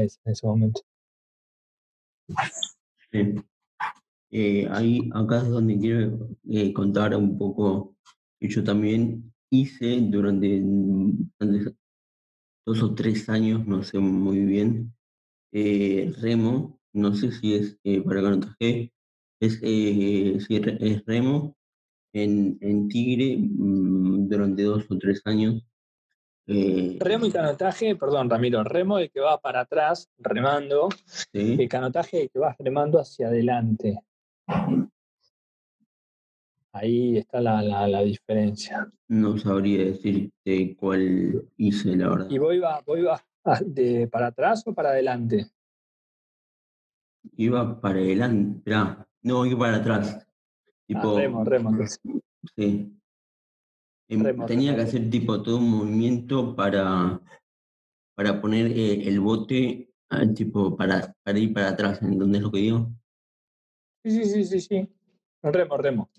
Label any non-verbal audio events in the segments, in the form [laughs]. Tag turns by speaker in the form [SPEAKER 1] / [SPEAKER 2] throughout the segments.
[SPEAKER 1] en ese momento.
[SPEAKER 2] Eh, ahí, acá es donde quiero eh, contar un poco que yo también hice durante, dos o tres años, no sé muy bien, eh, remo, no sé si es para canotaje, es, es remo en, en Tigre mm, durante dos o tres años.
[SPEAKER 1] Remo y canotaje, perdón Ramiro, remo el que va para atrás remando, el canotaje el que va remando hacia adelante. Ahí está la, la, diferencia.
[SPEAKER 2] No sabría decirte cuál hice, la verdad.
[SPEAKER 1] ¿Y vos iba, de, para atrás o para adelante?
[SPEAKER 2] Iba para adelante, no, iba para atrás. Ah,
[SPEAKER 1] remo, remo.
[SPEAKER 2] Sí. Em, tenía que hacer tipo todo un movimiento para, para poner eh, el bote ah, tipo para, para ir para atrás, ¿entendés lo que digo?
[SPEAKER 1] Sí, sí, sí, sí, sí. Remo, remo.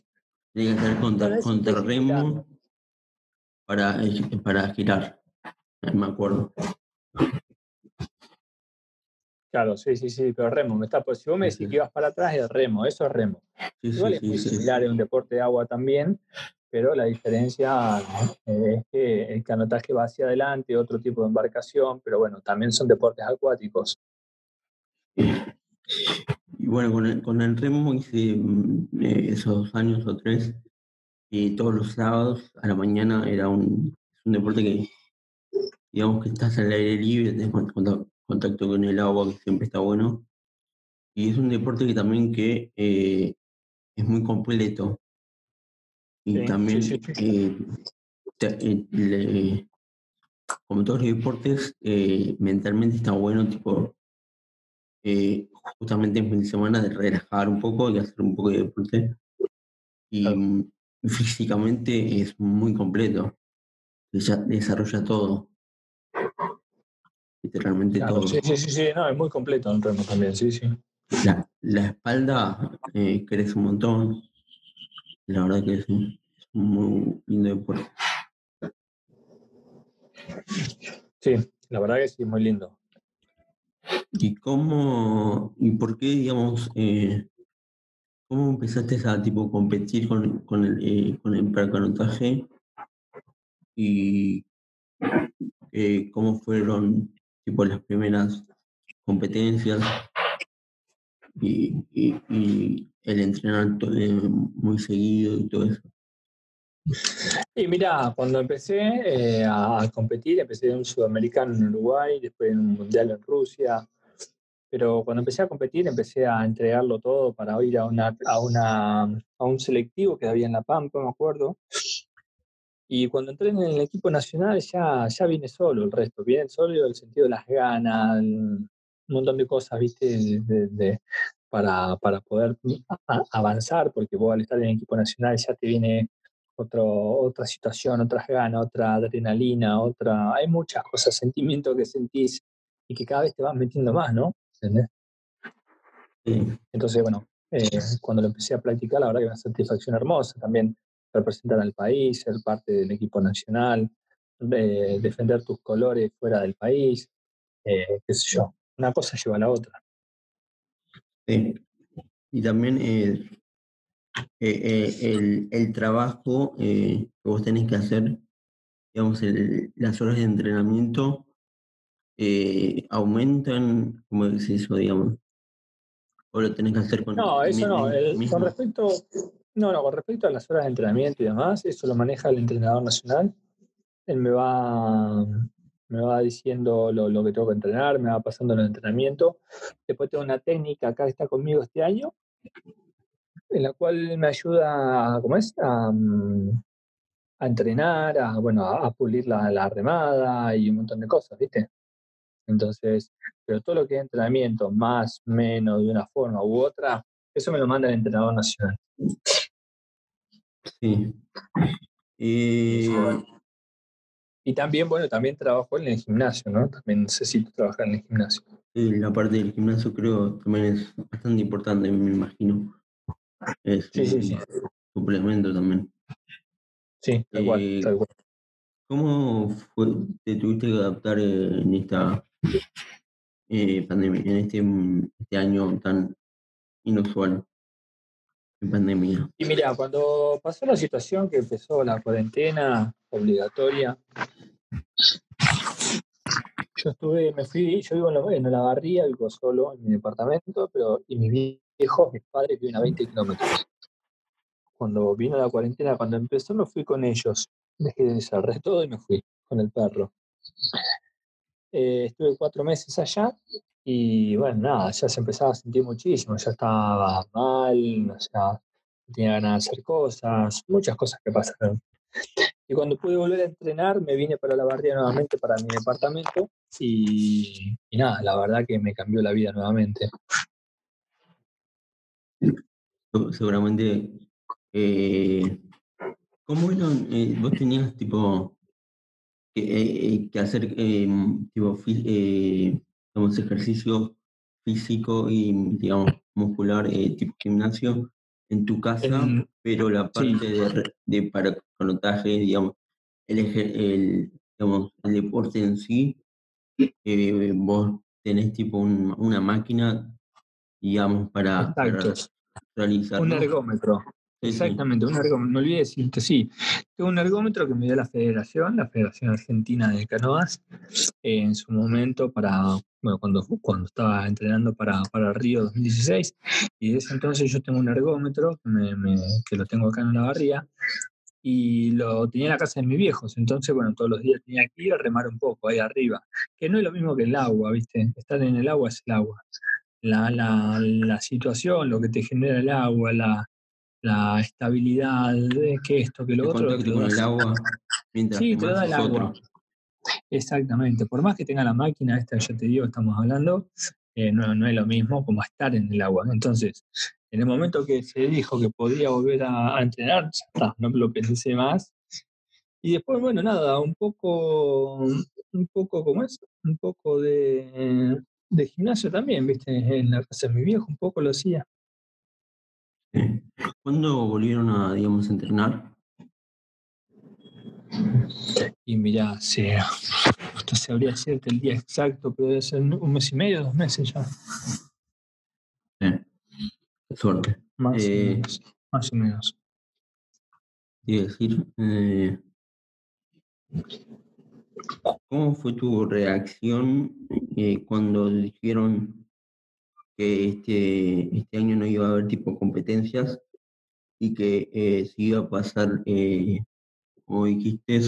[SPEAKER 2] Tiene que hacer contra, contra remo para, para girar. Me acuerdo.
[SPEAKER 1] Claro, sí, sí, sí, pero remo, me está, pues, si vos me decís que ibas para atrás, es remo, eso es remo. Igual es muy similar, es un deporte de agua también, pero la diferencia es que el canotaje va hacia adelante, otro tipo de embarcación, pero bueno, también son deportes acuáticos.
[SPEAKER 2] Y bueno, con el, con el remo hice mm, eh, esos dos años o tres, y todos los sábados a la mañana era un, un deporte que, digamos que estás al aire libre, tenés contacto con el agua, que siempre está bueno. Y es un deporte que también que eh, es muy completo. Y también, eh, como todos los deportes, mentalmente está bueno, tipo, eh, justamente en fin de semana de relajar un poco y hacer un poco de deporte. Y físicamente es muy completo. Ya desarrolla todo. Literalmente todo.
[SPEAKER 1] Sí, sí, sí, no, es muy completo en remo también, sí, sí.
[SPEAKER 2] La, la espalda eh, crece un montón. La verdad que es un, muy lindo deporte.
[SPEAKER 1] Sí, la verdad que sí, muy lindo.
[SPEAKER 2] ¿Y cómo, y por qué, digamos, eh, cómo empezaste a tipo competir con, con el, eh, con el paracanotaje? Y eh, cómo fueron tipo las primeras competencias y, y, el entrenar muy seguido y todo eso.
[SPEAKER 1] Y mira, cuando empecé a competir, empecé en un sudamericano en Uruguay, después en un mundial en Rusia, pero cuando empecé a competir empecé a entregarlo todo para ir a, una, a, una, a un selectivo que había en La Pampa, me acuerdo. Y cuando entré en el equipo nacional ya, ya viene solo el resto, viene solo el sentido de las ganas, un montón de cosas, viste, de, para, para, poder avanzar, porque vos al estar en el equipo nacional ya te viene otro, otra situación, otras ganas, otra adrenalina, otra... Hay muchas cosas, sentimientos que sentís y que cada vez te vas metiendo más, ¿no? Entonces, bueno, eh, cuando lo empecé a practicar, la verdad que una satisfacción hermosa también representar al país, ser parte del equipo nacional, defender tus colores fuera del país, eh, qué sé yo. Una cosa lleva a la otra.
[SPEAKER 2] Y también eh, el, el, trabajo que vos tenés que hacer, digamos, las horas de entrenamiento eh, aumentan, ¿cómo es eso, digamos? ¿O lo tenés que hacer con
[SPEAKER 1] No, eso no. con respecto, no, no, con respecto a las horas de entrenamiento y demás, eso lo maneja el entrenador nacional. Él me va, me va diciendo lo, lo que tengo que entrenar, me va pasando el entrenamiento. Después tengo una técnica acá que está conmigo este año, en la cual me ayuda, ¿cómo es? A, mm, a entrenar, a, bueno, a, pulir la, la, remada y un montón de cosas, ¿viste? Entonces, pero todo lo que es entrenamiento, más, menos, de una forma u otra, eso me lo manda el entrenador nacional.
[SPEAKER 2] Sí. Y...
[SPEAKER 1] y también, bueno, también trabajo en el gimnasio, ¿no? También necesito trabajar en el gimnasio.
[SPEAKER 2] La parte del gimnasio creo también es bastante importante, me imagino. Es sí, sí, sí. suplemento también.
[SPEAKER 1] Sí, tal cual, eh, tal cual.
[SPEAKER 2] ¿Cómo fue, te tuviste que adaptar en esta eh, pandemia, en este, este año tan inusual pandemia?
[SPEAKER 1] Y mira, cuando pasó la situación que empezó la cuarentena obligatoria, yo estuve, me fui, yo vivo en, la, en Olavarría, vivo solo en mi departamento, pero y mis viejos, mis padres viven a 20 kilómetros. Cuando vino la cuarentena, cuando empezó, me fui con ellos. Dejé, cerré todo y me fui con el perro. Eh, estuve cuatro meses allá y bueno, nada, ya se empezaba a sentir muchísimo, ya estaba mal, ya no tenía ganas de hacer cosas, muchas cosas que pasaron. Y cuando pude volver a entrenar, me vine para la barría nuevamente, para mi departamento, y, nada, la verdad que me cambió la vida nuevamente.
[SPEAKER 2] Seguramente, eh, ¿cómo eran? Eh, vos tenías tipo que, eh, que hacer tipo, digamos, ejercicio físico y digamos muscular tipo gimnasio en tu casa, pero la parte de, de paracanotaje, digamos, el, el, digamos, el deporte en sí, eh, vos tenés tipo una máquina, digamos, para,
[SPEAKER 1] realizar. Un ergómetro. Exactamente, un ergómetro. No olvidé decirte, sí. Tengo un ergómetro que me dio la Federación, la Federación Argentina de Canoas, en su momento para bueno, cuando, cuando estaba entrenando para, para Río 2016, y desde entonces yo tengo un ergómetro que lo tengo acá en la barría, y lo tenía en la casa de mis viejos, entonces, bueno, todos los días tenía que ir a remar un poco ahí arriba, que no es lo mismo que el agua, ¿viste? Estar en el agua es el agua. La, la, la situación, lo que te genera el agua, la, la estabilidad, que esto, que lo otro.
[SPEAKER 2] el agua
[SPEAKER 1] sí, te da el agua. Exactamente. Por más que tenga la máquina, esta ya te digo, estamos hablando, eh, no, es lo mismo como estar en el agua. Entonces, en el momento que se dijo que podía volver a, entrenar, ya está, no lo pensé más. Y después, bueno, nada, un poco, un poco como es, un poco de, de gimnasio también, viste, en la casa de mi viejo, un poco lo hacía.
[SPEAKER 2] ¿Cuándo volvieron a, digamos, entrenar?
[SPEAKER 1] Y mira, se, esto se habría decirte el día exacto, pero debe ser un mes y medio, dos meses ya.
[SPEAKER 2] suerte.
[SPEAKER 1] Más, o eh, menos, más o menos.
[SPEAKER 2] decir, eh, ¿cómo fue tu reacción eh, cuando dijeron que este, este año no iba a haber tipo competencias y que se iba a pasar como dijiste,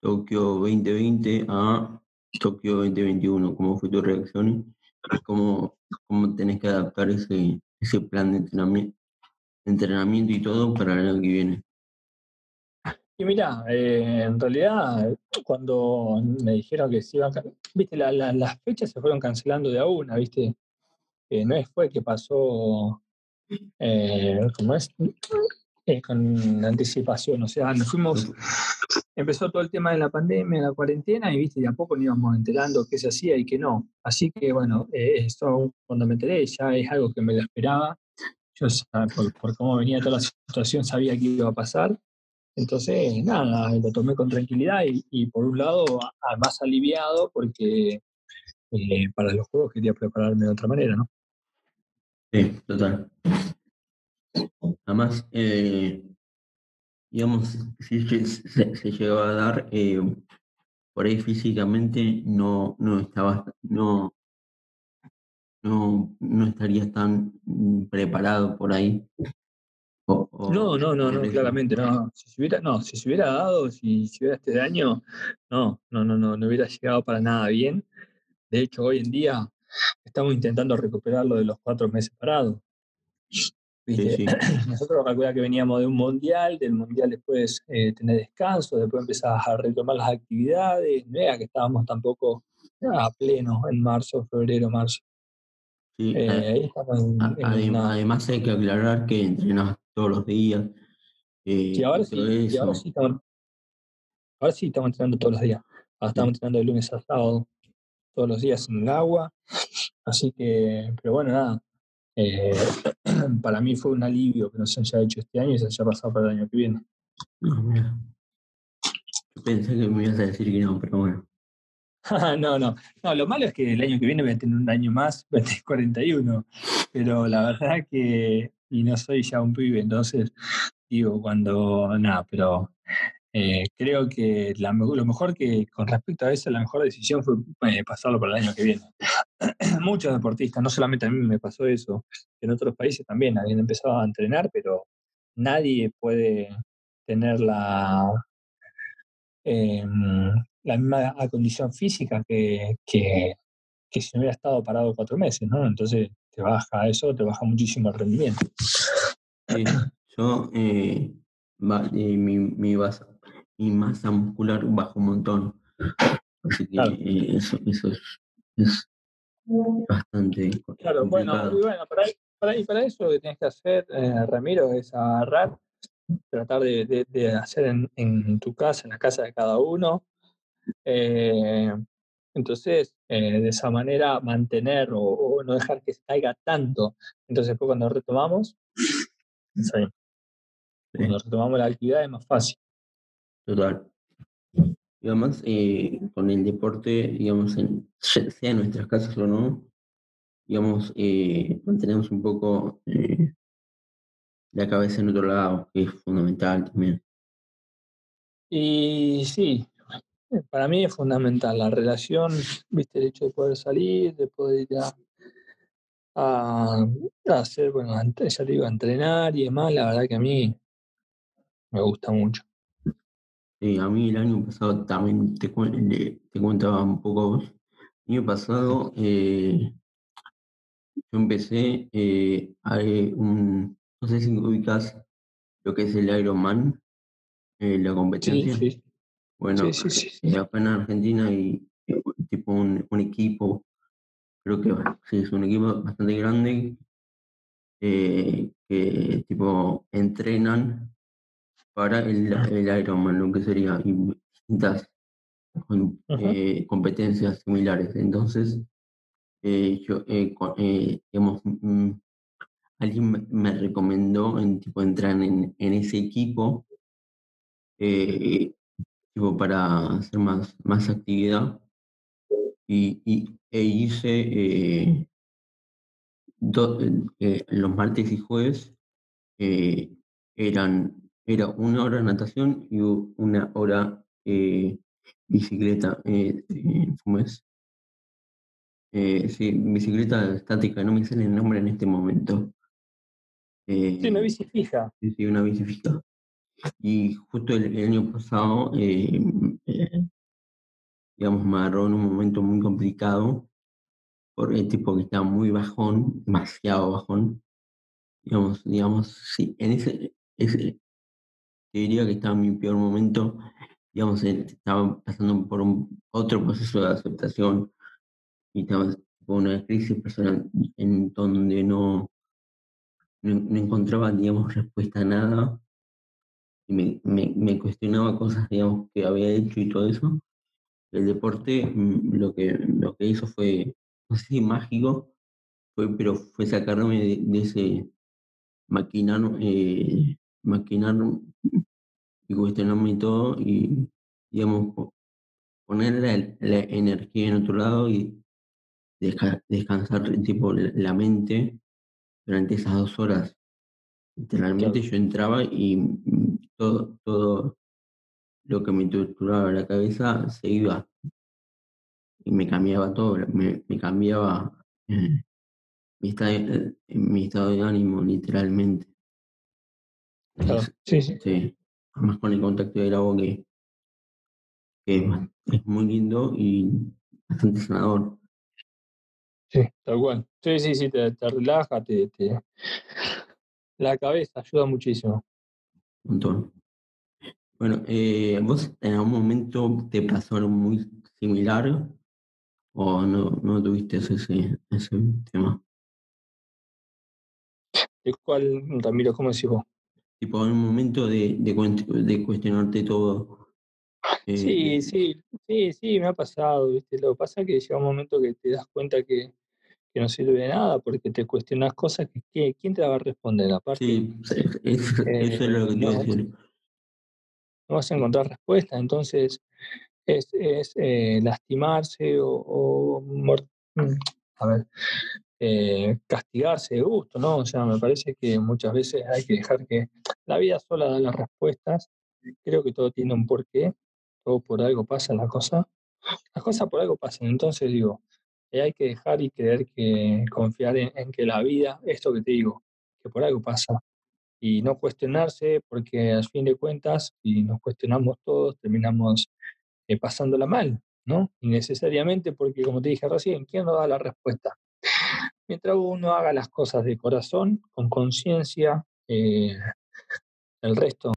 [SPEAKER 2] Tokio 2020 a Tokio 2021. ¿Cómo fue tu reacción? ¿Cómo, cómo tenés que adaptar ese, ese plan de entrenamiento, y todo para el año que viene?
[SPEAKER 1] Y mira, eh, en realidad, cuando me dijeron que se iban, viste, las fechas se fueron cancelando de a una, viste, eh, no es fue que pasó, eh, ¿cómo es? Eh, con anticipación, o sea, nos fuimos, empezó todo el tema de la pandemia, la cuarentena, y viste, de a poco nos íbamos enterando qué se hacía y qué no. Así que bueno, eh, esto cuando me enteré ya es algo que me lo esperaba. Yo por, cómo venía toda la situación sabía que iba a pasar. Entonces, nada, lo tomé con tranquilidad y, por un lado, más aliviado porque eh, para los juegos quería prepararme de otra manera, ¿no?
[SPEAKER 2] Sí, total. Además, eh, digamos, si se, llegaba a dar, eh, por ahí físicamente no, no estabas, no, no, no estarías tan preparado por ahí.
[SPEAKER 1] no, no, no, no, claramente no. Si se hubiera, no, si se hubiera dado, si, si hubiera este daño, no, no, no, no, no hubiera llegado para nada bien. De hecho, hoy en día estamos intentando recuperarlo de los cuatro meses parados. [clears throat] Nosotros calculamos que veníamos de un mundial, del mundial después eh, tener descanso, después empezar a retomar las actividades, no era que estábamos tampoco a pleno en marzo, febrero, marzo.
[SPEAKER 2] Eh, además, hay que aclarar que entrenas todos los días.
[SPEAKER 1] Eh, ahora sí, ahora sí, estamos, ahora sí estamos entrenando todos los días. Ahora estamos entrenando de lunes a sábado, todos los días en el agua. Así que, pero bueno, nada, eh, [clears throat] para mí fue un alivio que no se haya hecho este año y se haya pasado para el año que viene.
[SPEAKER 2] Pensé que me ibas a decir que no, pero bueno. [laughs]
[SPEAKER 1] no, no. No, lo malo es que el año que viene voy a tener un año más, [laughs] voy a tener 41. Pero la verdad que, y no soy ya un pibe, entonces digo, cuando, nada, pero eh, creo que la, lo mejor que, con respecto a eso, la mejor decisión fue eh, pasarlo para el año que viene. [clears throat] Muchos deportistas, no solamente a mí me pasó eso, en otros países también habían empezado a entrenar, pero nadie puede tener la, em, la misma condición física que, que, si no hubiera estado parado cuatro meses, ¿no? Entonces te baja eso, te baja muchísimo el rendimiento. [clears throat]
[SPEAKER 2] yo, eh, mi, mi, mi masa muscular baja un montón. Así que eh, eso, eso es, bastante.
[SPEAKER 1] Claro, bueno, y bueno, para, para, y para eso lo que tienes que hacer, eh, Ramiro, es agarrar, tratar de, de, hacer en, en, tu casa, en la casa de cada uno. Eh, entonces, de esa manera mantener o, no dejar que se caiga tanto. Entonces, después cuando retomamos, cuando retomamos la actividad es más fácil.
[SPEAKER 2] Total. Y además, eh, con el deporte, digamos, en, sea en nuestras casas o no, digamos, eh, mantenemos un poco eh, la cabeza en otro lado, que es fundamental también.
[SPEAKER 1] Y sí, para mí es fundamental la relación, viste, el hecho de poder salir, de poder ir a, a, hacer, bueno, ya digo, a entrenar y demás, la verdad que a mí me gusta mucho.
[SPEAKER 2] Sí, a mí el año pasado también te, te contaba un poco El año pasado eh, yo empecé eh, a un, no sé si ubicas lo que es el Ironman, eh, la competencia. Sí, sí. Bueno, sí, acá en Argentina y tipo un, un, equipo, creo que sí, es un equipo bastante grande que tipo entrenan para el, el Ironman, lo que sería distintas eh, competencias similares. Entonces, eh, yo, eh, digamos, mm, alguien me recomendó en, tipo, entrar en, en ese equipo tipo, para hacer más, más actividad y, y e hice los martes y jueves eran era una hora de natación y una hora eh, bicicleta. Eh, eh, ¿Cómo es? Eh, sí, bicicleta estática, no me sale el nombre en este momento.
[SPEAKER 1] sí, una bici fija.
[SPEAKER 2] Sí, una bici fija. Y justo el, año pasado, digamos, me agarró en un momento muy complicado, por el tipo que estaba muy bajón, demasiado bajón. Digamos, digamos, sí, en ese, ese diría que estaba en mi peor momento, digamos, estaba pasando por un, otro proceso de aceptación y estaba por una crisis personal en donde no, no, encontraba, digamos, respuesta a nada y me, me, cuestionaba cosas, digamos, que había hecho y todo eso. El deporte mm, lo que, lo que hizo fue, no sé mágico, fue, pero fue sacarme de, ese maquinar, eh, maquinar y cuestionarme todo y, digamos, poner la, energía en otro lado y descansar tipo la mente durante esas dos horas. Literalmente yo entraba y mm, todo, todo lo que me torturaba la cabeza se iba y me cambiaba todo, me, cambiaba eh, mi, estado, eh, mi estado de ánimo literalmente.
[SPEAKER 1] sí, sí
[SPEAKER 2] más con el contacto del agua que, es muy lindo y bastante sanador.
[SPEAKER 1] Sí, tal cual. Sí, sí, sí, te, relaja, te, la cabeza ayuda muchísimo.
[SPEAKER 2] Un montón. Bueno, eh, ¿vos en algún momento te pasó algo muy similar o no, no tuviste ese, ese tema?
[SPEAKER 1] ¿De cuál, Ramiro, cómo decís vos?
[SPEAKER 2] Tipo en un momento de, de, cuestionarte todo.
[SPEAKER 1] sí, eh, sí, sí, sí, me ha pasado, ¿viste? Lo que pasa es que llega un momento que te das cuenta que, que no sirve de nada porque te cuestionas cosas que, ¿quién te va a responder? Aparte,
[SPEAKER 2] sí, eso, es lo que
[SPEAKER 1] no,
[SPEAKER 2] decir.
[SPEAKER 1] No vas a encontrar respuesta, entonces es, eh, lastimarse o, mm, a ver, eh, castigarse de gusto, ¿no? O sea, me parece que muchas veces hay que dejar que la vida sola da las respuestas. Creo que todo tiene un porqué, todo por algo pasa la cosa. Las cosas por algo pasan, entonces digo, eh, hay que dejar y creer que confiar en, que la vida, esto que te digo, que por algo pasa, y no cuestionarse, porque al fin de cuentas, si nos cuestionamos todos, terminamos eh, pasándola mal, ¿no? Innecesariamente, porque como te dije recién, ¿quién nos da la respuesta? Mientras uno haga las cosas de corazón, con conciencia, eh, el resto